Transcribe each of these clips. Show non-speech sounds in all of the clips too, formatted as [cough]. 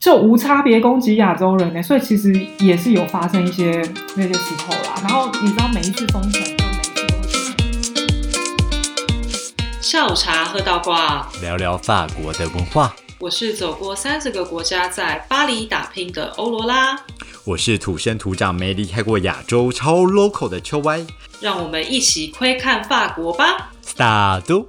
就无差别攻击亚洲人呢，所以其实也是有发生一些那些时候啦。然后你知道每一次封城，就每一次都会出现。下午茶喝到挂，聊聊法国的文化。我是走过三十个国家，在巴黎打拼的欧罗拉，我是土生土长没离开过亚洲、超 local 的秋歪。让我们一起窥看法国吧。Start！赛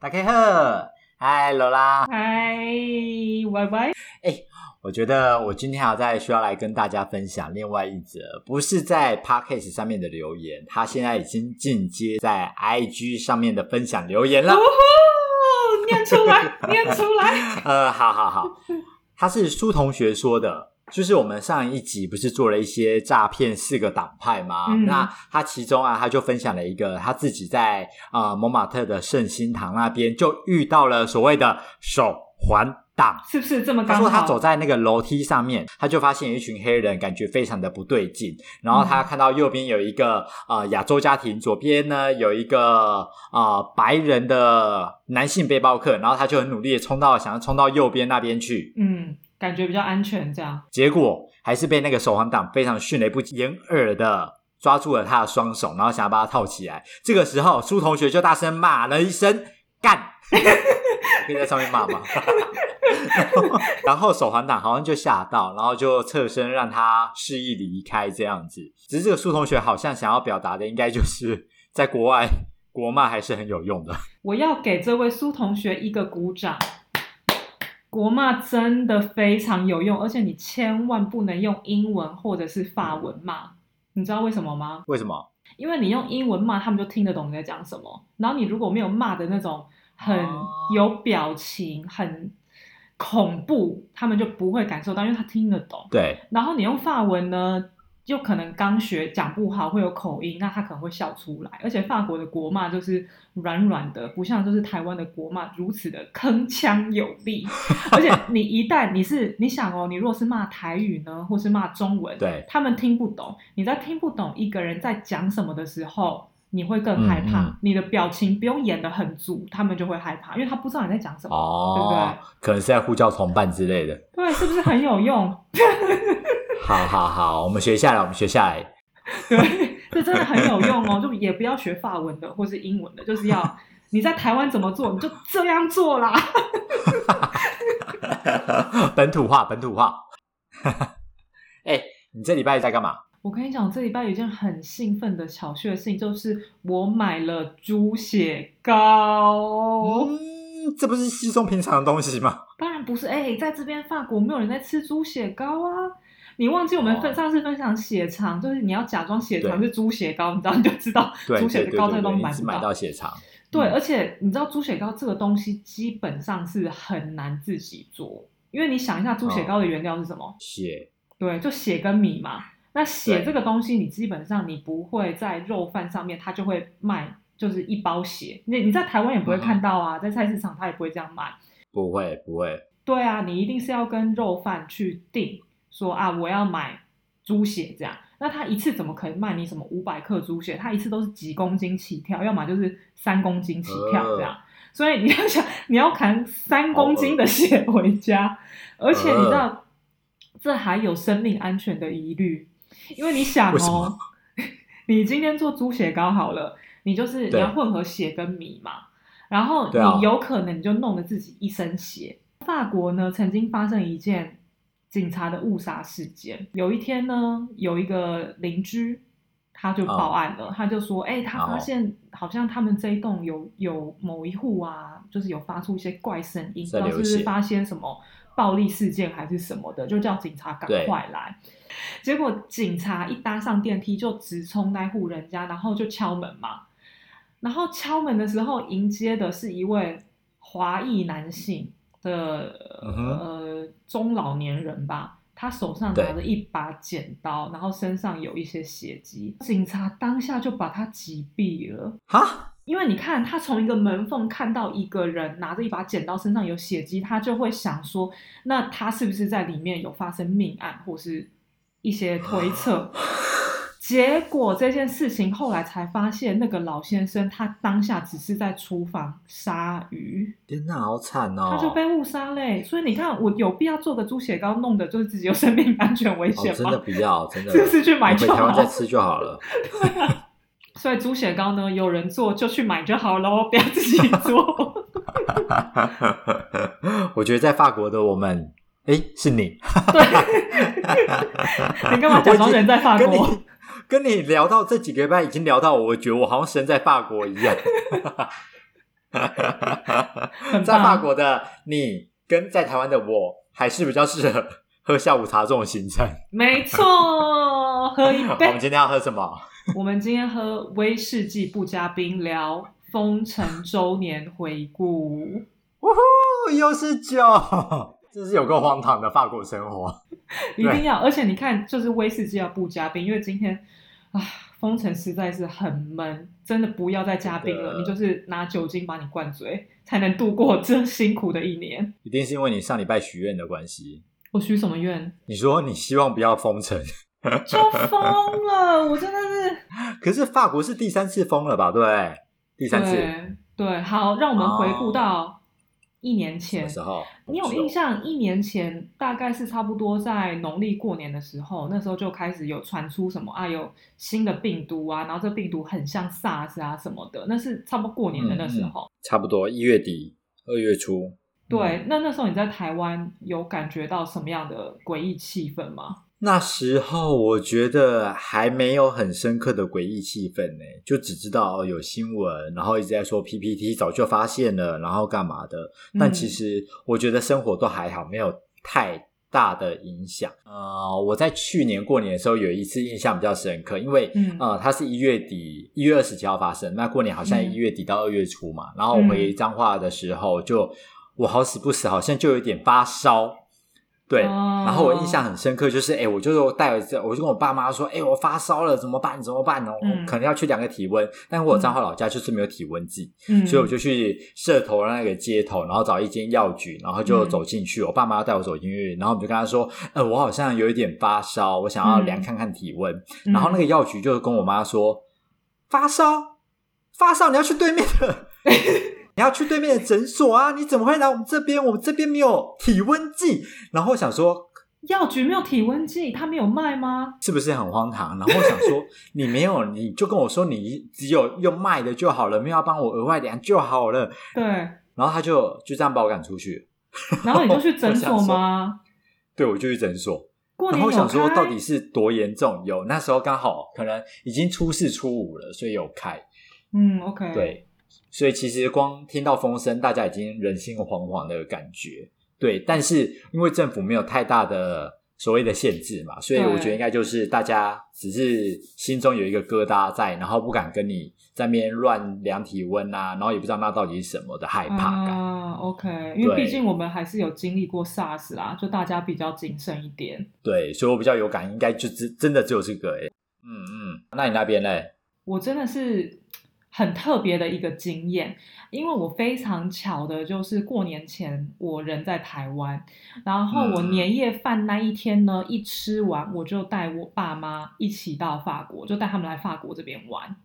大家好，嗨，罗拉。嗨，歪歪，我觉得我今天还要再需要来跟大家分享另外一则，不是在 podcast 上面的留言，他现在已经进阶在 IG 上面的分享留言了呜。呼，念出来，[laughs] 念出来。呃，好好好，他是苏同学说的，就是我们上一集不是做了一些诈骗四个党派吗？嗯那他其中啊，他就分享了一个他自己在呃蒙马特的圣心堂那边就遇到了所谓的手环党。是不是这么刚好？他说他走在那个楼梯上面，他就发现有一群黑人，感觉非常的不对劲。然后他看到右边有一个呃亚洲家庭，左边呢有一个呃白人的男性背包客，然后他就很努力的冲到想要冲到右边那边去，嗯，感觉比较安全，这样。结果还是被那个守环党非常迅雷不及掩耳的。抓住了他的双手，然后想要把他套起来。这个时候，苏同学就大声骂了一声“干”，[laughs] 可以在上面骂吗？然 [laughs] 后然后手环党好像就吓到，然后就侧身让他示意离开这样子。只是这个苏同学好像想要表达的，应该就是在国外国骂还是很有用的。我要给这位苏同学一个鼓掌。国骂真的非常有用，而且你千万不能用英文或者是法文骂，你知道为什么吗？为什么？因为你用英文骂，他们就听得懂你在讲什么。然后你如果没有骂的那种很哦有表情、很恐怖，他们就不会感受到，因为他听得懂。对，然后你用法文呢，就可能刚学讲不好，会有口音，那他可能会笑出来。而且法国的国骂就是软软的，不像就是台湾的国骂如此的铿锵有力。[laughs] 而且你一旦你是你想哦，你如果是骂台语呢，或是骂中文，对他们听不懂。你在听不懂一个人在讲什么的时候。你会更害怕，嗯嗯你的表情不用演的很足，他们就会害怕，因为他不知道你在讲什么，对不对，可能是在呼叫同伴之类的。对，是不是很有用？[laughs] 好好好，我们学下来，我们学下来。[laughs] 对，这真的很有用哦，[laughs] 就也不要学法文的或是英文的，就是要你在台湾怎么做，你就这样做啦。[laughs] 本土化，本土化。哎、你这礼拜在干嘛？我跟你讲，这礼拜有一件很兴奋的小确幸，就是我买了猪血糕。嗯，这不是稀松平常的东西吗？当然不是，哎、在这边法国没有人在吃猪血糕啊。你忘记我们分、哦上次分享血肠，就是你要假装血肠是猪血糕，你知道你就知道对，猪血对对对糕这个东西买不对一直买到血肠。对，嗯而且你知道猪血糕这个东西基本上是很难自己做，因为你想一下猪血糕的原料是什么？血对，就血跟米嘛。那血对这个东西，你基本上你不会在肉贩上面，它就会卖，就是一包血。你你在台湾也不会看到啊，在菜市场它也不会这样卖。不会不会，对啊，你一定是要跟肉贩去订，说啊我要买猪血这样。那他一次怎么可能卖你什么五百克猪血？他一次都是几公斤起跳，要么就是三公斤起跳这样。所以你要想，你要扛三公斤的血回家，而且你知道，这还有生命安全的疑虑，因为你想哦，[laughs] 你今天做猪血糕好了，你就是你要混合血跟米嘛，然后你有可能你就弄得自己一身血。法国呢，曾经发生一件警察的误杀事件。有一天呢，有一个邻居他就报案了，他就说：“哎、他发哦现好像他们这一栋有有某一户啊，就是有发出一些怪声音，不知道是不是发现什么暴力事件还是什么的，就叫警察赶快来。”结果警察一搭上电梯就直冲那户人家，然后就敲门嘛。然后敲门的时候，迎接的是一位华裔男性的、呃中老年人吧，他手上拿着一把剪刀，然后身上有一些血迹。警察当下就把他击毙了。哈，因为你看，他从一个门缝看到一个人拿着一把剪刀，身上有血迹，他就会想说，那他是不是在里面有发生命案，或是一些推测？结果这件事情后来才发现，那个老先生他当下只是在厨房杀鱼，天哪，好惨哦！他就被误杀嘞。所以你看，我有必要做个猪血糕，弄的就是自己有生命安全危哦险吗？真的不要，真的，就是去买就好台湾再？吃就好了。[laughs] 所以猪血糕呢，有人做就去买就好喽，不要自己做。[laughs] 我觉得在法国的我们，哎，是你，[laughs] 你干嘛假装人在法国？跟你聊到这几个礼拜，已经聊到我，我觉得我好像身在法国一样。很在法棒。国的你跟在台湾的我，还是比较适合喝下午茶这种行程。没错，喝一杯我们。今天要喝什么？我们今天喝威士忌不加冰，聊封城周年回顾。呜呼，又是酒，这是有够荒唐的法国生活。[laughs] 一定要，而且你看，就是威士忌要不加冰，因为今天啊，封城实在是很闷，真的不要再加冰了，你就是拿酒精把你灌醉，才能度过 [laughs] 这辛苦的一年。一定是因为你上礼拜许愿的关系。我许什么愿？你说你希望不要封城，就疯了，我真的是 [laughs] 可是法国是第三次封了吧？对不对？第三次对对，好，让我们回顾到一年前。时候？你有印象？一年前大概是差不多在农历过年的时候，那时候就开始有传出什么啊，有新的病毒啊，然后这病毒很像 SARS 啊什么的，那是差不多过年的那时候。差不多一月底、二月初。对，那那时候你在台湾有感觉到什么样的诡异气氛吗？那时候我觉得还没有很深刻的诡异气氛呢，就只知道哦有新闻，然后一直在说 PPT 早就发现了，然后干嘛的。但嗯其实我觉得生活都还好，没有太大的影响。呃，我在去年过年的时候有一次印象比较深刻，因为、嗯呃它是一月底一月二十几号发生，那过年好像嗯一月底到二月初嘛，然后我回彰化的时候就我好死不死好像就有点发烧。对，哦然后我印象很深刻，就是哎，我就带我，我就跟我爸妈说，哎，我发烧了，怎么办？怎么办呢？嗯我可能要去量个体温，但我彰化老家就是没有体温计，嗯，所以我就去社头那个街头，然后找一间药局，然后就走进去。我爸妈要带我走进去，然后我们就跟他说，呃，我好像有一点发烧，我想要量看看体温。嗯然后那个药局就跟我妈说，发烧，发烧，你要去对面的。[laughs] 你要去对面的诊所啊！你怎么会来我们这边？我们这边没有体温计。然后我想说，药局没有体温计，他没有卖吗？是不是很荒唐？然后我想说，[laughs] 你没有，你就跟我说你只有用卖的就好了，没有要帮我额外量就好了。对，然后他就就这样把我赶出去。然后你就去诊所吗？[laughs] 对，我就去诊所，然后我想说到底是多严重？有那时候刚好可能已经初四初五了，所以有开。嗯，OK，，对，所以其实光听到风声，大家已经人心惶惶的感觉。对，但是因为政府没有太大的所谓的限制嘛，所以我觉得应该就是大家只是心中有一个疙瘩在，然后不敢跟你在那边乱量体温啊，然后也不知道那到底是什么的害怕感。啊，OK，因为对毕竟我们还是有经历过 SARS 啦，就大家比较谨慎一点。对，所以我比较有感，应该就只真的只有这个哎、嗯嗯，那你那边嘞？我真的是很特别的一个经验，因为我非常巧的就是过年前我人在台湾，然后我嗯。年夜饭那一天呢，一吃完我就带我爸妈一起到法国，就带他们来法国这边玩。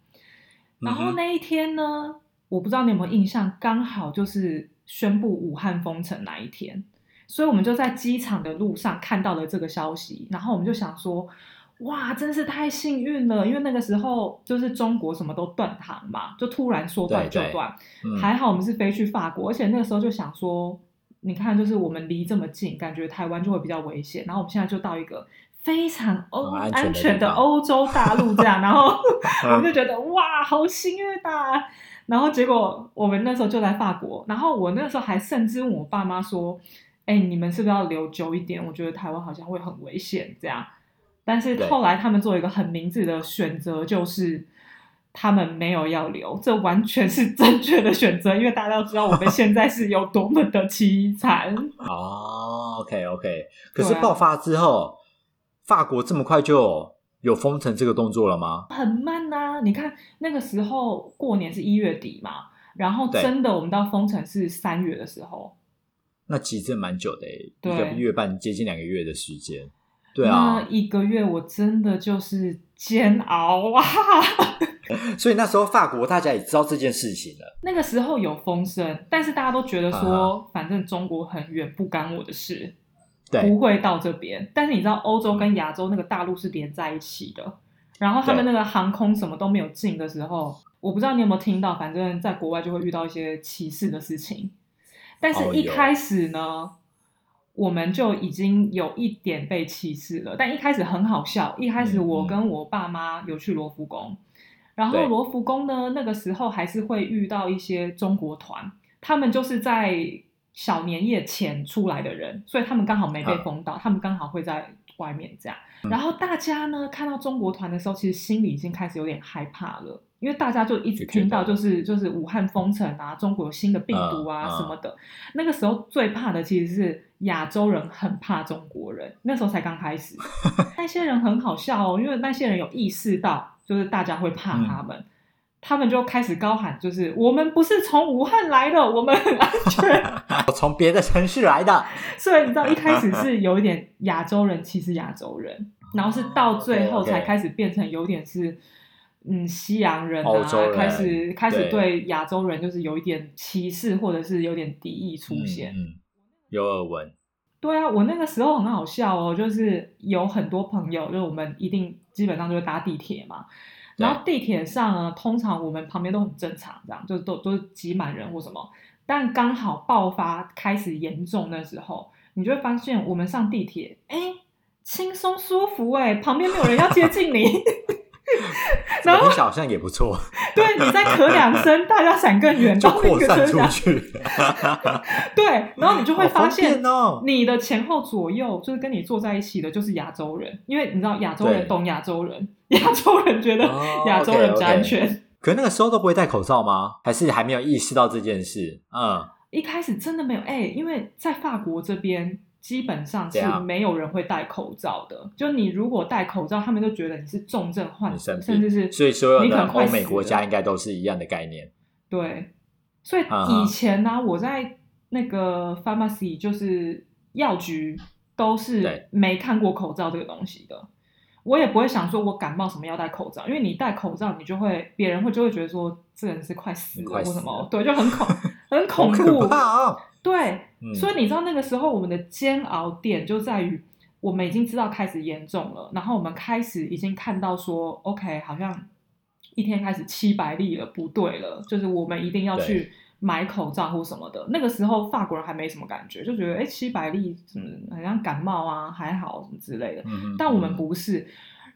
然后那一天呢，我不知道你有没有印象，刚好就是宣布武汉封城那一天，所以我们就在机场的路上看到了这个消息，然后我们就想说，哇，真是太幸运了，因为那个时候就是中国什么都断航嘛，就突然说断就对对断，嗯还好我们是飞去法国，而且那个时候就想说，你看，就是我们离这么近，感觉台湾就会比较危险，然后我们现在就到一个。非常欧很安全的欧洲大陆这样，然后 [laughs] 我们就觉得哇，好幸运啊！然后结果我们那时候就在法国，然后我那时候还甚至问我爸妈说：“哎，你们是不是要留久一点？我觉得台湾好像会很危险这样。”但是对后来他们做一个很明智的选择，就是他们没有要留，这完全是正确的选择，因为大家都知道我们现在是有多么的凄惨。[laughs] 哦，OK OK，可是爆发之后，法国这么快就有封城这个动作了吗？很慢呐、你看那个时候过年是一月底嘛，然后真的我们到封城是三月的时候。那其实蛮久的一个月半，接近两个月的时间。对啊那，一个月我真的就是煎熬啊。[laughs] 所以那时候法国大家也知道这件事情了。那个时候有风声，但是大家都觉得啊说，反正中国很远，不干我的事，不会到这边。但是你知道，欧洲跟亚洲那个大陆是连在一起的，然后他们那个航空什么都没有进的时候，我不知道你有没有听到，反正在国外就会遇到一些歧视的事情。但是一开始呢，我们就已经有一点被歧视了，但一开始很好笑。一开始我跟我爸妈有去罗浮宫，然后对罗浮宫呢，那个时候还是会遇到一些中国团，他们就是在小年夜前出来的人，所以他们刚好没被啊封到，他们刚好会在外面这样。嗯然后大家呢看到中国团的时候，其实心里已经开始有点害怕了，因为大家就一直听到就是就是武汉封城啊，中国有新的病毒啊什么的。那个时候最怕的其实是亚洲人很怕中国人，那时候才刚开始。[laughs] 那些人很好笑哦，因为那些人有意识到，就是大家会怕他们。他们就开始高喊，就是我们不是从武汉来的，我们很安全。我 [laughs] 从别的城市来的，[laughs] 所以你知道，一开始是有一点亚洲人歧视亚洲人，然后是到最后才开始变成有点是，嗯，西洋人啊开始开始对。对亚洲人就是有一点歧视或者是有点敌意出现。嗯，嗯有耳闻，对啊，我那个时候很好笑哦，就是有很多朋友，就是我们一定基本上就会搭地铁嘛，然后地铁上呢，通常我们旁边都很正常，这样就都都是挤满人或什么，但刚好爆发开始严重的时候，你就会发现我们上地铁，哎，轻松舒服哎，旁边没有人要接近你，[laughs] 好像也不错，[laughs] 对你再咳两声，大家闪更远就扩散出去，对，然后你就会发现哦。你的前后左右就是跟你坐在一起的，就是亚洲人，因为你知道亚洲人懂亚洲人，亚洲人觉得哦亚洲人比较 OK，OK 安全。可是那个时候都不会戴口罩吗？还是还没有意识到这件事？嗯，一开始真的没有，哎、因为在法国这边基本上是没有人会戴口罩的。就你如果戴口罩，他们就觉得你是重症患者，甚至是所以所有你可的欧美国家了应该都是一样的概念。对，所以以前呢、我在那个 pharmacy 就是药局都是对没看过口罩这个东西的。我也不会想说我感冒什么要戴口罩，因为你戴口罩，你就会别人会就会觉得说这人是快死了或什么，对，就很恐 [laughs] 很恐怖！对，嗯所以你知道那个时候我们的煎熬点就在于，我们已经知道开始严重了，然后我们开始已经看到说，OK，好像一天开始七百例了，不对了，就是我们一定要去买口罩或什么的。那个时候法国人还没什么感觉，就觉得哎七百例什么好像感冒啊还好什么之类的，嗯但我们不是。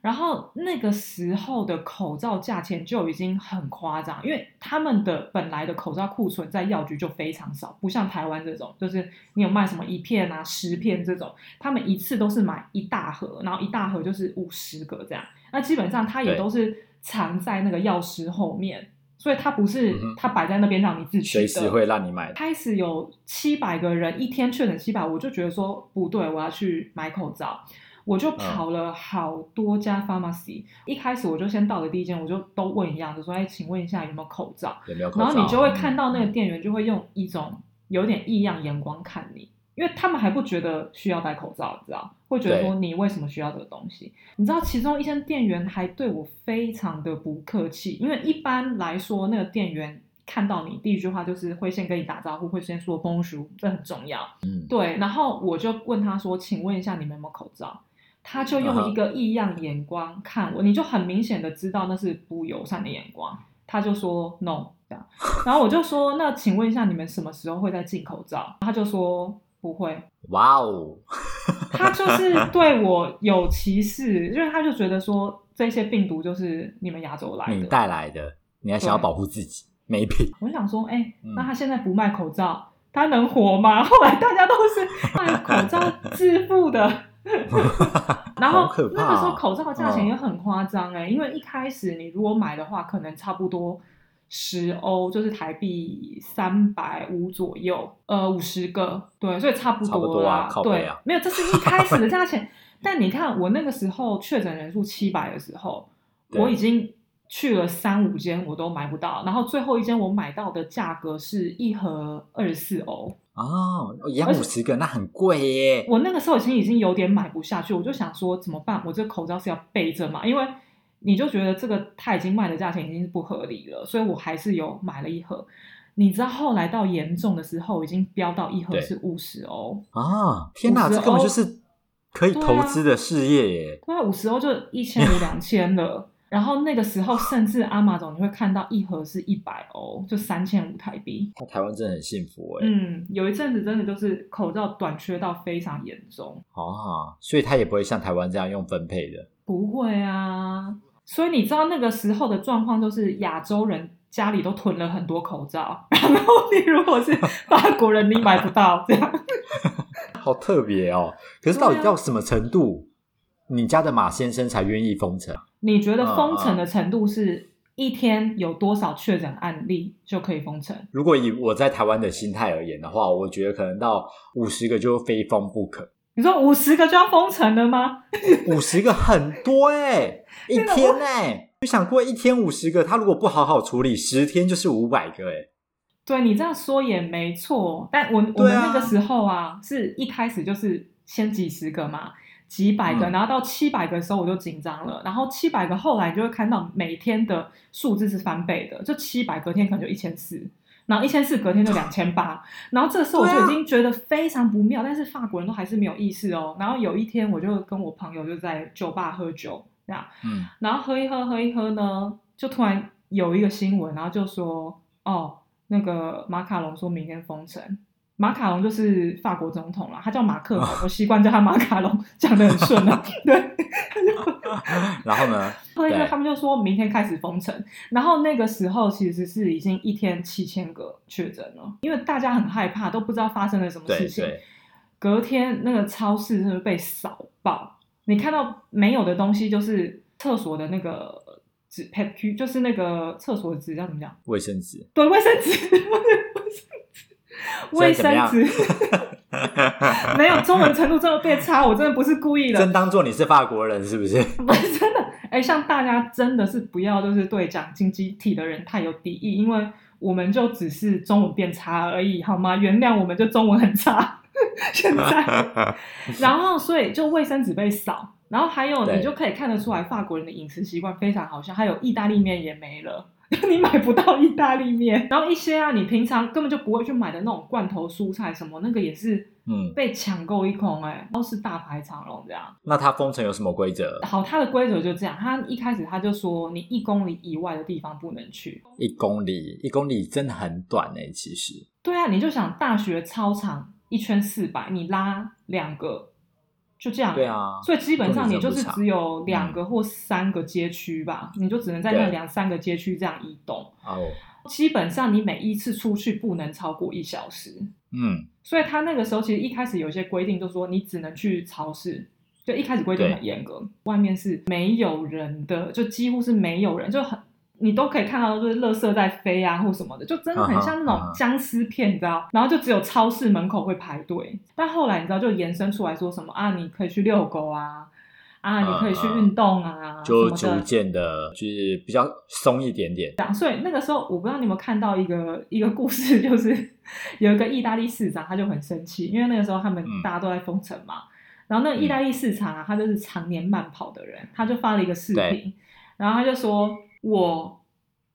然后那个时候的口罩价钱就已经很夸张，因为他们的本来的口罩库存在药局就非常少，不像台湾这种，就是你有卖什么一片啊、十片这种，他们一次都是买一大盒，然后一大盒就是五十个这样。那基本上它也都是藏在那个药师后面，所以它不是它摆在那边让你自取的。随时会让你买。开始有七百个人一天确诊七百，我就觉得说不对，我要去买口罩，我就跑了好多家 pharmacy、一开始我就先到了第一间，我就都问一样，就说哎，请问一下有没有口罩？有没有口罩？然后你就会看到那个嗯店员就会用一种有点异样眼光看你，因为他们还不觉得需要戴口罩，你知道？会觉得说你为什么需要这个东西？你知道，其中一间店员还对我非常的不客气，因为一般来说，那个店员看到你第一句话就是会先跟你打招呼，会先说 bonjour，这很重要。嗯，对，然后我就问他说：“请问一下，你们有没有口罩？”他就用一个异样眼光看我，你就很明显的知道那是不友善的眼光。他就说 “no” 这样，然后我就说：“那请问一下，你们什么时候会再进口罩？”他就说：“不会。哇哦，”他就是对我有歧视，因为他就觉得说这些病毒就是你们亚洲来你的。带来的，你还想要保护自己，maybe 我想说，哎、嗯那他现在不卖口罩，他能活吗？后来大家都是卖口罩致富的。[laughs] 然后那个时候口罩的价钱嗯也很夸张哎，因为一开始你如果买的话，可能差不多十欧，就是台币三百五左右，呃，五十个，对，所以差不多啦。多啊对啊，没有，这是一开始的价钱。但你看我那个时候确诊人数七百的时候，[laughs] 我已经去了三五间我都买不到，然后最后一间我买到的价格是一盒二十四欧。哦，一样五十个那很贵耶。我那个时候已经已经有点买不下去，我就想说怎么办？我这个口罩是要备着嘛？因为你就觉得这个他已经卖的价钱已经是不合理了，所以我还是有买了一盒。你知道后来到严重的时候，已经飙到一盒是五十欧，啊，天哪，50这根本就是可以投资的事业耶。对啊，五十欧就一千五两千了。[laughs] 然后那个时候，甚至阿玛总你会看到一盒是一百欧，就三千五台币。那台湾真的很幸福哎。嗯，有一阵子真的就是口罩短缺到非常严重。啊，所以他也不会像台湾这样用分配的。不会啊，所以你知道那个时候的状况，就是亚洲人家里都囤了很多口罩，然后你如果是法国人，你买不到这样。[laughs] 好特别哦！可是到底到什么程度，你家的马先生才愿意封城？你觉得嗯封城的程度是一天有多少确诊案例就可以封城？如果以我在台湾的心态而言的话，我觉得可能到五十个就非封不可。你说五十个就要封城了吗？五十个很多 [laughs] 哎、一天哎、你想过一天五十个，他如果不好好处理，十天就是五百个哎、对你这样说也没错，但我、我们那个时候啊，是一开始就是先几十个嘛，几百个，嗯然后到七百个的时候我就紧张了，然后七百个后来你就会看到每天的数字是翻倍的，就七百隔天可能就一千四。然后一千四隔天就两千八，然后这时候我就已经觉得非常不妙，但是法国人都还是没有意识哦。然后有一天我就跟我朋友就在酒吧喝酒，这样，嗯，然后喝一喝喝一喝呢，就突然有一个新闻，然后就说哦，那个马卡龙说明天封城。马卡龙就是法国总统了，他叫马克龙，我习惯叫他马卡龙，[laughs] 讲的很顺了。[laughs] 对，然后呢？喝一喝，对他们就说明天开始封城。然后那个时候其实是已经一天七千个确诊了，因为大家很害怕，都不知道发生了什么事情。对，隔天那个超市真的被扫爆，你看到没有的东西就是厕所的那个纸 p 就是那个厕所的纸叫怎么讲？卫生纸。对，卫生纸，[laughs] 卫生纸，[laughs] 没有中文程度这么变差，我真的不是故意的真，当做你是法国人是不是？[laughs] 不是真的。哎，像大家真的是不要就是对讲经济体的人太有敌意，因为我们就只是中文变差而已，好吗？原谅我们就中文很差，现在。然后，所以就卫生纸被扫，然后还有你就可以看得出来，法国人的饮食习惯非常好笑，还有意大利面也没了。你买不到意大利面，然后一些啊，你平常根本就不会去买的那种罐头蔬菜什么，那个也是嗯，被抢购一空、哎，都是大排长龙这样。那他封城有什么规则？好，它的规则就这样，他一开始他就说，你一公里以外的地方不能去。一公里，一公里真的很短哎、其实。对啊，你就想大学操场一圈四百，你拉两个，就这样。对啊，所以基本上你就是只有两个或三个街区吧，你就只能在那两三个街区这样移动。哦，基本上你每一次出去不能超过一小时，嗯，所以他那个时候其实一开始有一些规定，就说你只能去超市。就一开始规定很严格，外面是没有人的，就几乎是没有人，就很你都可以看到，就是垃圾在飞啊或什么的，就真的很像那种僵尸片，你知道？然后就只有超市门口会排队，但后来你知道就延伸出来说什么啊，你可以去遛狗啊，啊，你可以去运动啊，就逐。渐的，就是比较松一点点。所以那个时候我不知道你有没有看到一个 [laughs] 一个故事，就是 [laughs] 有一个意大利市长，他就很生气，因为那个时候他们嗯大家都在封城嘛。然后那个意大利市场啊，他就是常年慢跑的人，他就发了一个视频，然后他就说我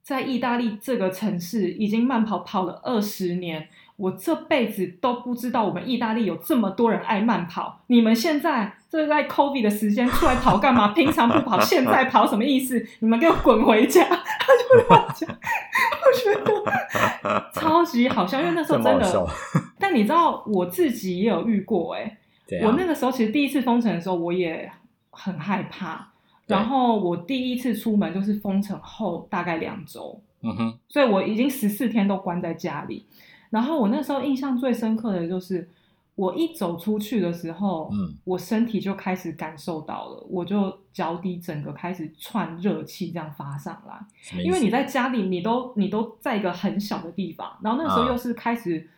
在意大利这个城市已经慢跑跑了二十年，我这辈子都不知道我们意大利有这么多人爱慢跑。你们现在这在 COVID 的时间出来跑干嘛？平常不跑，现在跑什么意思？你们给我滚回家！[laughs] 他就乱讲，我觉得超级好笑，因为那时候真的。但你知道我自己也有遇过哎、我那个时候其实第一次封城的时候，我也很害怕。对。然后我第一次出门就是封城后大概两周，嗯哼，所以我已经十四天都关在家里。然后我那时候印象最深刻的就是，我一走出去的时候，嗯，我身体就开始感受到了，我就脚底整个开始窜热气，这样发上来。因为你在家里，你都你都在一个很小的地方，然后那个时候啊又是开始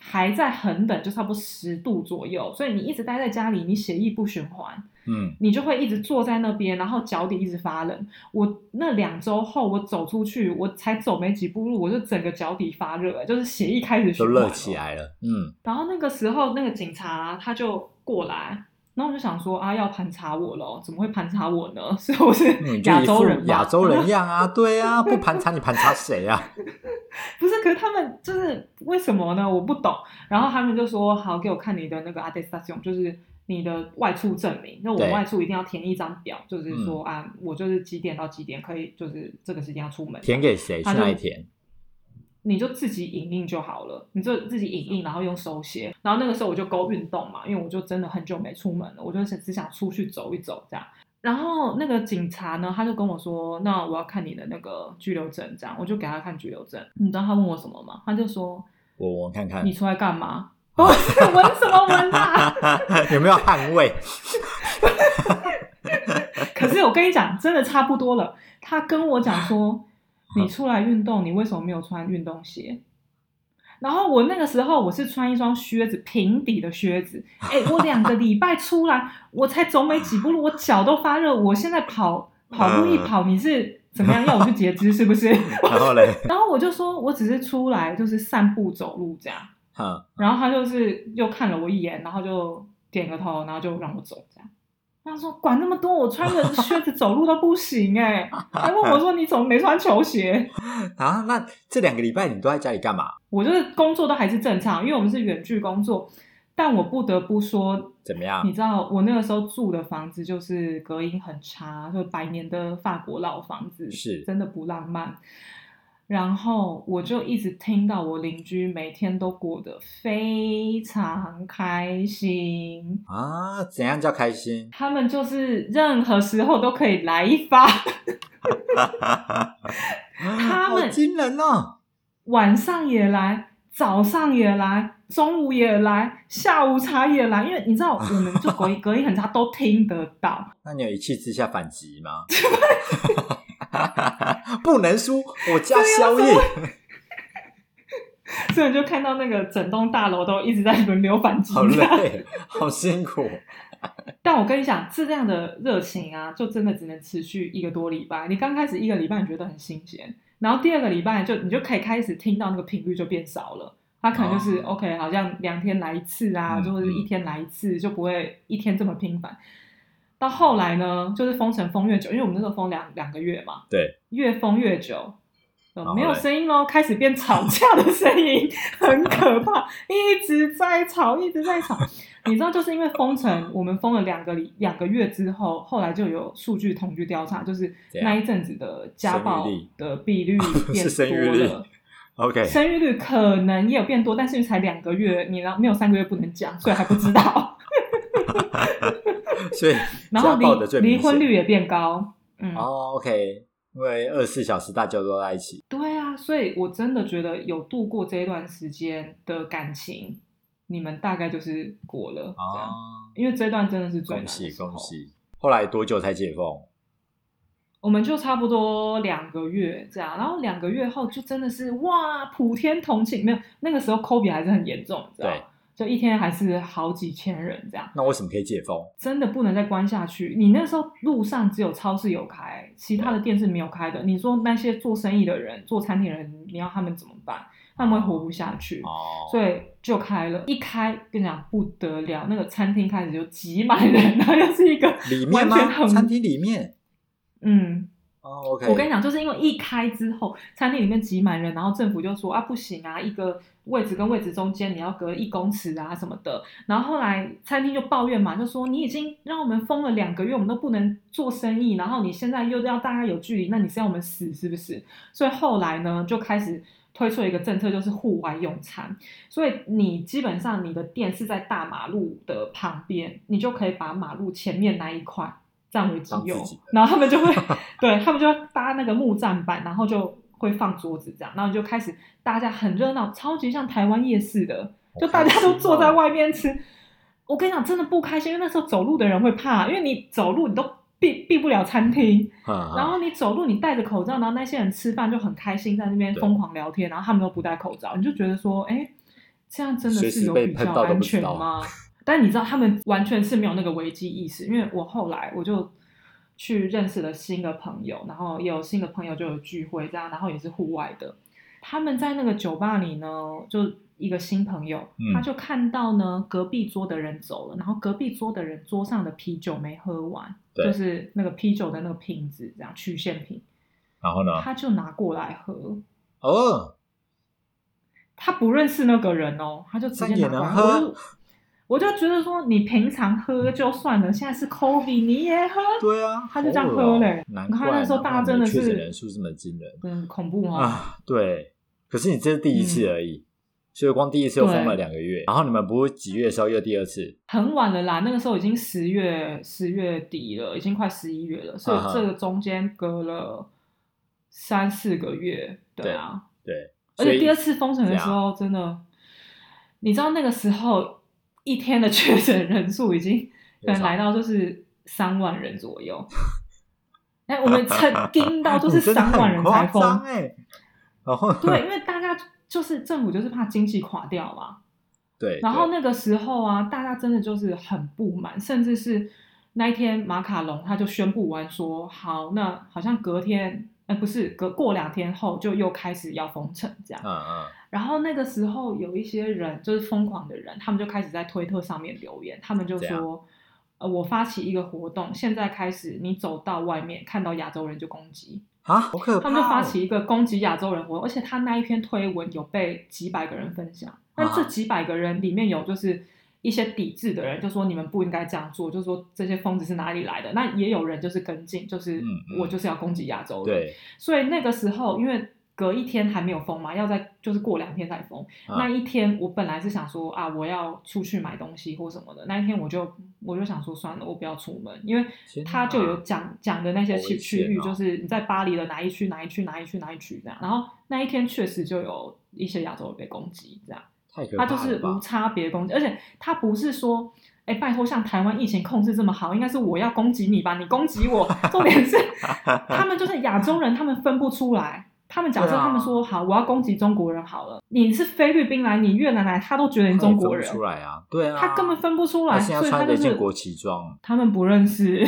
还在恒等，就差不多十度左右，所以你一直待在家里，你血液不循环，嗯，你就会一直坐在那边，然后脚底一直发冷。我那两周后，我走出去，我才走没几步路，我就整个脚底发热，就是血液开始循环都热起。来了。嗯，然后那个时候，那个警察他就过来，然后我就想说啊，要盘查我了，怎么会盘查我呢？[laughs] 是我是亚洲人吗亚洲人样啊，对啊，不盘查你盘查谁啊？[laughs] [laughs] 不是，可是他们就是为什么呢？我不懂。然后他们就说：“好，给我看你的那个 attestation，就是你的外出证明。那我外出一定要填一张表，就是说、啊，我就是几点到几点可以，就是这个时间要出门。填给谁？去他就哪里填？你就自己影印就好了，你就自己影印，然后用手写。然后那个时候我就勾运动嘛，因为我就真的很久没出门了，我就只想出去走一走这样。然后那个警察呢，他就跟我说：“那我要看你的那个拘留证，这样。”我就给他看拘留证。你知道他问我什么吗？他就说我我看：“看你出来干嘛？” [laughs] [laughs] 我是闻什么闻啊？[laughs] 有没有捍卫？可是我跟你讲，真的差不多了。他跟我讲说：“你出来运动，你为什么没有穿运动鞋？”然后我那个时候我是穿一双靴子，平底的靴子。哎，我两个礼拜出来，我才走没几步路，我脚都发热。我现在跑跑步一跑，你是怎么样要我去截肢是不是？[laughs] 然后嘞，[laughs] 然后我就说我只是出来就是散步走路这样。嗯，然后他就是又看了我一眼，然后就点个头，然后就让我走这样。他说管那么多，我穿着靴子走路都不行哎、还问我说你怎么没穿球鞋？[laughs] 啊，那这两个礼拜你都在家里干嘛？我就是工作都还是正常，因为我们是远距工作。但我不得不说，怎么样你？知道我那个时候住的房子就是隔音很差，就百年的法国老房子，是真的不浪漫。然后我就一直听到我邻居每天都过得非常开心，啊，怎样叫开心？他们就是任何时候都可以来一发，[laughs] 他们好惊人哦！晚上也来，早上也来，中午也来，下午茶也来，因为你知道，我们就隔音 [laughs] 隔音很差，都听得到。那你有一气之下反击吗？[laughs] 不能输，我家宵夜。[laughs] 所以你就看到那个整栋大楼都一直在轮流反击。好累，[laughs] 好辛苦。但我跟你讲，这样的热情啊，就真的只能持续一个多礼拜。你刚开始一个礼拜你觉得很新鲜，然后第二个礼拜就你就可以开始听到那个频率就变少了。它可能就是、哦 OK，好像两天来一次啊，嗯就或者是一天来一次，就不会一天这么频繁。到后来呢，就是封城封越久，因为我们那时候封两两个月嘛，对，越封越久，呃没有嘞声音喽，开始变吵架的声音，[laughs] 很可怕，一直在吵，一直在吵。你知道，就是因为封城，我们封了两个礼两个月之后，后来就有数据统计调查，就是那一阵子的家暴的比率 [laughs] 变多了。OK，生育率可能也有变多，但是才两个月，你没有三个月不能讲，所以还不知道。所以 [laughs] 然后离离婚率也变高，嗯，哦，OK，因为二十四小时大家都在一起，对啊，所以我真的觉得有度过这一段时间的感情，你们大概就是过了，这样，哦，因为这段真的是最难恭喜恭！喜！后来多久才解封？我们就差不多两个月这样，然后两个月后就真的是哇，普天同庆，没有那个时候 COVID 还是很严重，你知道对吗？就一天还是好几千人这样，那为什么可以解封？真的不能再关下去。你那时候路上只有超市有开，其他的店是没有开的。你说那些做生意的人、做餐厅的人，你要他们怎么办？他们会活不下去。哦，所以就开了，一开跟你讲不得了，那个餐厅开始就挤满人，[laughs] 然后又是一个里面吗？完全很餐厅里面？嗯，我跟你讲，就是因为一开之后，餐厅里面挤满人，然后政府就说啊不行啊，一个位置跟位置中间你要隔一公尺啊什么的。然后后来餐厅就抱怨嘛，就说你已经让我们封了两个月，我们都不能做生意，然后你现在又要大家有距离，那你是要我们死是不是？所以后来呢，就开始推出一个政策，就是户外用餐。所以你基本上你的店是在大马路的旁边，你就可以把马路前面那一块占为己有己，然后他们就会对他们就会搭那个木栈板，然后就会放桌子这样，然后就开始大家很热闹，超级像台湾夜市的，就大家都坐在外面吃。我跟你讲，真的不开心，因为那时候走路的人会怕，因为你走路你都避避不了餐厅，[laughs] 嗯，然后你走路，你戴着口罩，然后那些人吃饭就很开心，在那边对疯狂聊天，然后他们都不戴口罩，你就觉得说，哎，这样真的是有比较安全吗？但你知道他们完全是没有那个危机意识，因为我后来我就去认识了新的朋友，然后也有新的朋友就有聚会这样，然后也是户外的。他们在那个酒吧里呢，就一个新朋友，嗯他就看到呢隔壁桌的人走了，然后隔壁桌的人桌上的啤酒没喝完，就是那个啤酒的那个瓶子这样曲线瓶，然后呢？他就拿过来喝。哦，他不认识那个人哦，他就直接拿过来喝我就觉得说，你平常喝就算了，现在是 COVID 你也喝，对啊，他就这样喝嘞。难怪那时候大家真的是确诊人数这么惊人。真的恐怖哦。啊！对，可是你这是第一次而已，所以光第一次又封了对两个月，然后你们不是几月的时候又第二次？很晚了啦，那个时候已经十月十月底了，已经快十一月了，所以这个中间隔了三四个月，对啊。对，所以而且第二次封城的时候，真的，你知道那个时候一天的确诊人数已经可能来到就是三万人左右。哎，我们曾 [laughs] 盯到就是三万人才封，哎，然后对，因为大家就是政府就是怕经济垮掉嘛，对，然后那个时候啊，大家真的就是很不满，甚至是那一天马卡龙他就宣布完说，好，那好像隔天，呃，不是隔过两天后就又开始要封城这样。嗯嗯，然后那个时候有一些人就是疯狂的人，他们就开始在推特上面留言，他们就说，呃，我发起一个活动，现在开始你走到外面看到亚洲人就攻击，啊，好可怕哦！他们就发起一个攻击亚洲人活动，而且他那一篇推文有被几百个人分享，那这啊几百个人里面有就是一些抵制的人，就说你们不应该这样做，就说这些疯子是哪里来的。那也有人就是跟进，就是我就是要攻击亚洲人。对，所以那个时候因为。隔一天还没有封嘛，要在就是过两天才封。啊那一天我本来是想说啊，我要出去买东西或什么的。那一天我就我就想说算了，我不要出门，因为他就有讲讲的那些区区域，就是你在巴黎的哪一区哪一区哪一区哪一区这样。然后那一天确实就有一些亚洲人被攻击，这样他就是无？差别攻击，而且他不是说。哎，拜托，像台湾疫情控制这么好，应该是我要攻击你吧？你攻击我，重点是 [laughs] 他们就是亚洲人，他们分不出来。他们假设他们说好，我要攻击中国人好了，你是菲律宾来，你越南来，他都觉得你中国人出来啊，对啊，他根本分不出来，他现在所以他就是穿的一件国旗装，他们不认识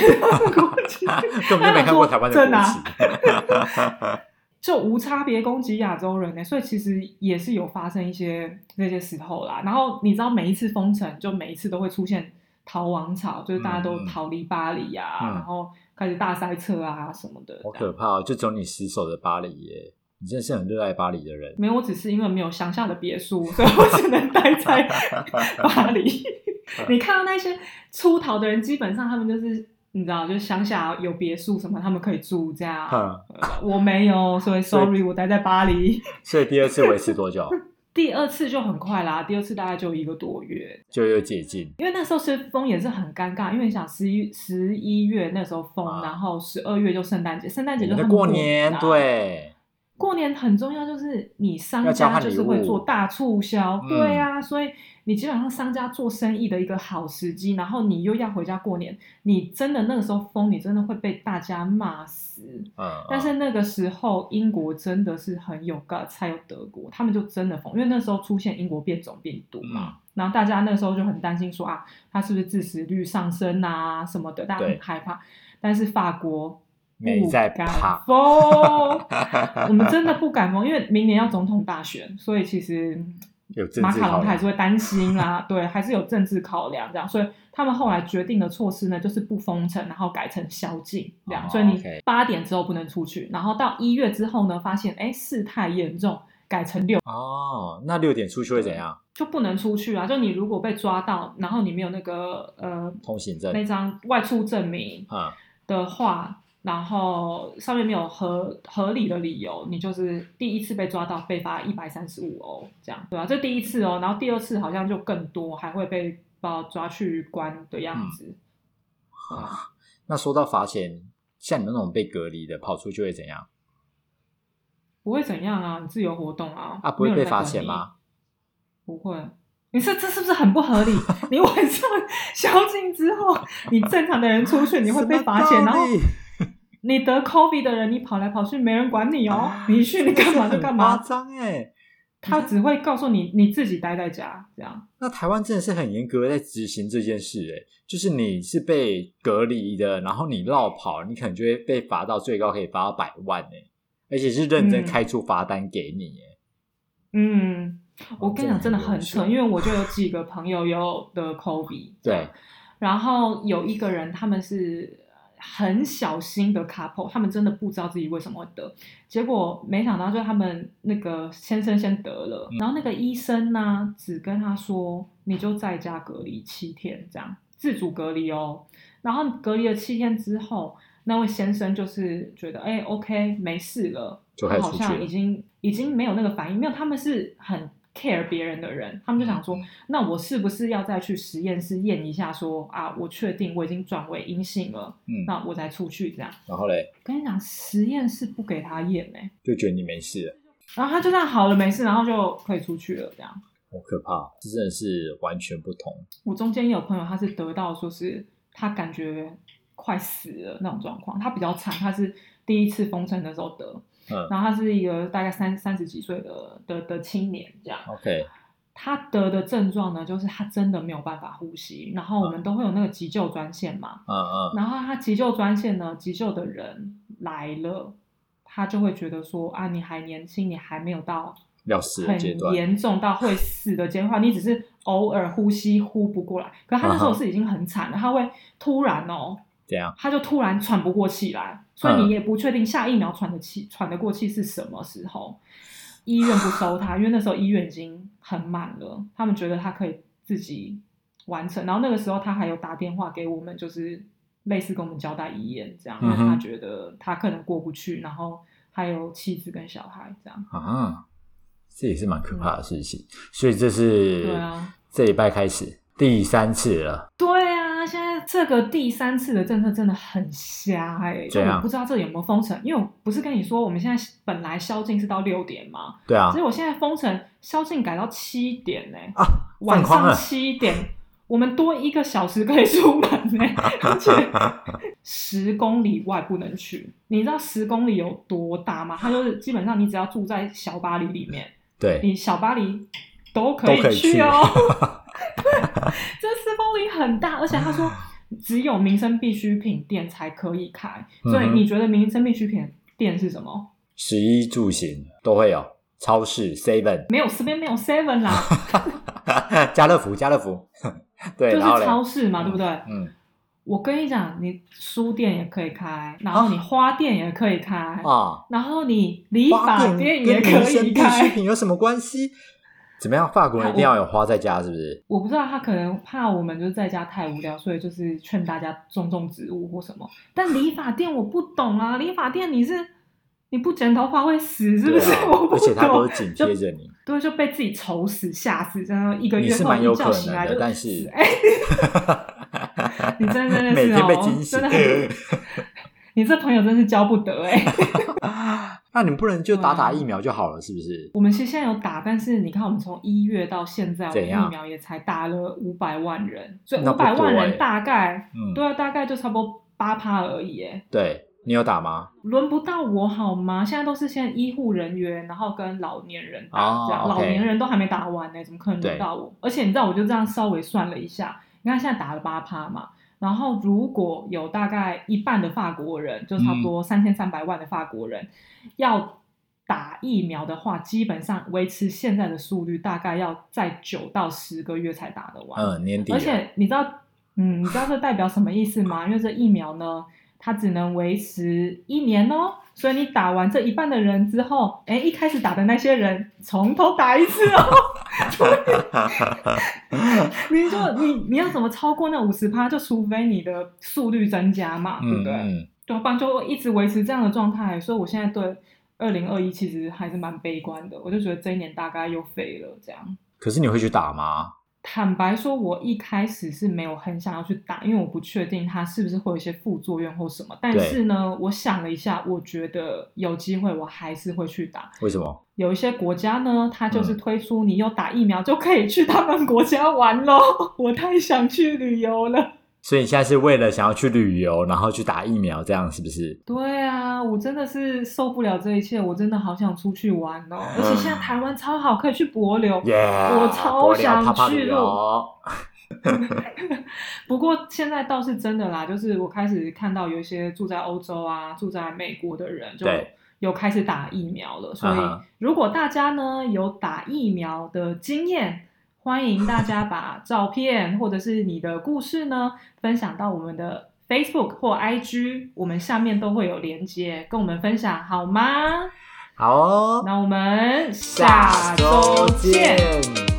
国 [laughs] 旗，[laughs] 根本就没看过台湾的真的啊国旗。就无差别攻击亚洲人呢、所以其实也是有发生一些那些时候啦。然后你知道每一次封城，就每一次都会出现逃亡潮，就是大家都逃离巴黎啊，嗯然后开始大塞车啊什么的。好可怕哦！就只有你死守的巴黎耶，你真的是很热爱巴黎的人。没有，我只是因为没有乡下的别墅，所以我只能待在 [laughs] 巴黎。[laughs] 你看到那些出逃的人，基本上他们就是你知道，就是乡下有别墅什么，他们可以住这样。我没有，所以 sorry，我待在巴黎。所以第二次维持多久？[laughs] 第二次就很快啦，第二次大概就一个多月，就又解禁。因为那时候是封也是很尴尬，因为你想十一十一月那时候封，啊然后十二月就圣诞节，圣诞节就过年，啊对，过年很重要，就是你商家就是会做大促销，嗯对啊，所以你基本上商家做生意的一个好时机，然后你又要回家过年，你真的那个时候封，你真的会被大家骂死。嗯，但是那个时候英国真的是很有 guts，才有德国，他们就真的封，因为那时候出现英国变种病毒嘛，嗯然后大家那时候就很担心说啊，它是不是致死率上升啊什么的，大家很害怕。但是法国没在不敢怕封，[laughs] 我们真的不敢封，因为明年要总统大选，所以其实有政马卡龙他还是会担心啦，对，还是有政治考量这样，所以他们后来决定的措施呢，就是不封城，然后改成宵禁这样，哦所以你八点之后不能出去，然后到一月之后呢，发现哎事态严重，改成六哦，那六点出去会怎样？就不能出去啊，就你如果被抓到，然后你没有那个呃通行证那张外出证明啊，的话。然后上面没有合合理的理由，你就是第一次被抓到被罚一百三十五欧，这样对吧、这第一次哦，然后第二次好像就更多，还会被抓去关的样子。对啊那说到罚钱，像你们那种被隔离的跑出去会怎样？不会怎样啊，你自由活动啊，啊，不会被？罚钱吗？不会。你说这是不是很不合理？[laughs] 你晚上宵禁之后，你正常的人出去，你会被罚钱，然后你得 COVID 的人，你跑来跑去，没人管你哦。你去你干嘛就干嘛夸。张哎！他只会告诉你你自己待在家这样。那台湾真的是很严格在执行这件事，哎，就是你是被隔离的，然后你绕跑，你可能就会被罚到最高可以罚到百万，哎，而且是认真嗯开出罚单给你，哎。嗯，我跟你讲，真的很优秀扯，因为我就有几个朋友有得 COVID，对，然后有一个人他们是很小心的 couple，他们真的不知道自己为什么会得，结果没想到就他们那个先生先得了，嗯然后那个医生呢只跟他说你就在家隔离七天，这样自主隔离哦，然后隔离了七天之后。那位先生就是觉得，哎、o k 没事了，就好像已经已经没有那个反应，没有，他们是很 care 别人的人，他们就想嗯。说，那我是不是要再去实验室验一下说啊，我确定我已经转为阴性了，嗯，那我才出去这样。然后嘞，跟你讲，实验室不给他验哎、就觉得你没事了，然后他就这样好了没事，然后就可以出去了这样。好可怕，这真的是完全不同。我中间也有朋友，他是得到说是他感觉快死了那种状况，他比较惨，他是第一次封城的时候得，嗯。然后他是一个大概三三十几岁的的的青年这样。OK，他得的症状呢，就是他真的没有办法呼吸，然后我们都会有那个急救专线嘛，嗯嗯，然后他急救专线呢，急救的人来了，他就会觉得说啊，你还年轻，你还没有到要死的很阶段，严重到会死的阶段，你只是偶尔呼吸呼不过来，可他那时候是已经很惨了，他会突然哦，这样，他就突然喘不过气来，所以你也不确定下一秒喘的气喘得过气是什么时候。医院不收他，因为那时候医院已经很满了，他们觉得他可以自己完成。然后那个时候他还有打电话给我们，就是类似跟我们交代遗言这样，他觉得他可能过不去，然后还有妻子跟小孩这样。啊，这也是蛮可怕的事情。所以这是对啊，这礼拜开始第三次了，对啊，现在这个第三次的政策真的很瞎哎、就我不知道这有没有封城，因为我不是跟你说我们现在本来宵禁是到六点嘛，对啊所以，我现在封城宵禁改到七点呢、啊，晚上七点，我们多一个小时可以出门呢、而且 [laughs] 十公里外不能去。你知道十公里有多大吗？它就是基本上你只要住在小巴黎里面，对，你小巴黎都可以去去哦。[laughs] 对，[laughs] 这十公里很大，而且他说只有民生必需品店才可以开，所以你觉得民生必需品店是什么？食衣住行都会有，超市 Seven、没有，这边没有 Seven 啦，[laughs] 家乐福、家乐福，[laughs] 对，就是超市嘛，对不对？嗯，我跟你讲，你书店也可以开，然后你花店也可以开，啊，然后你理花发店店也可跟民生必需以开。品有什么关系？怎么样？法国人一定要有花在家，是不是？我不知道他可能怕我们就是在家太无聊，所以就是劝大家种种植物或什么。但理发店我不懂啊，[laughs] 理发店你是你不剪头发会死是不是？啊 [laughs] 我不而且他都紧贴着你，对，就被自己愁死、吓死，然后一个月后是醒来就，但是哎，[laughs] 你真的真的每是哦天被惊，醒真的很，你这朋友真是交不得哎。[laughs] 那你们不能就打打疫苗就好了，是不是？我们其实现在有打，但是你看，我们从一月到现在，我们疫苗也才打了五百万人，所以五百万人大概，嗯，对啊，大概就差不多八趴而已，哎，对你有打吗？轮不到我好吗？现在都是现在医护人员，然后跟老年人打，哦这样老年人都还没打完呢，怎么可能轮到我？而且你知道，我就这样稍微算了一下，你看现在打了八趴嘛，然后如果有大概一半的法国人，就差不嗯多三千三百万的法国人、要打疫苗的话，基本上维持现在的速率，大概要在九到十个月才打得完。嗯，年底，而且你知道，嗯，你知道这代表什么意思吗？因为这疫苗呢，它只能维持一年哦，所以你打完这一半的人之后，哎，一开始打的那些人从头打一次哦。[laughs] 你说你你要怎么超过那五十趴？就除非你的速率增加嘛，对不对？对，不然就一直维持这样的状态。所以我现在对二零二一其实还是蛮悲观的，我就觉得这一年大概又废了这样。可是你会去打吗？坦白说，我一开始是没有很想要去打，因为我不确定它是不是会有一些副作用或什么。但是呢，我想了一下，我觉得有机会我还是会去打。为什么？有一些国家呢，它就是嗯推出你有打疫苗就可以去他们国家玩咯。[laughs] 我太想去旅游了。所以你现在是为了想要去旅游，然后去打疫苗，这样是不是？对啊，我真的是受不了这一切，我真的好想出去玩哦！而且现在台湾超好，可以去帛琉。耶、我超柏想流泡泡去。[laughs] 不过现在倒是真的啦，就是我开始看到有一些住在欧洲啊、住在美国的人，就有开始打疫苗了。所以如果大家呢有打疫苗的经验，欢迎大家把照片或者是你的故事呢分享到我们的 Facebook 或 IG，我们下面都会有连接，跟我们分享好吗？好哦，那我们下下周见。见。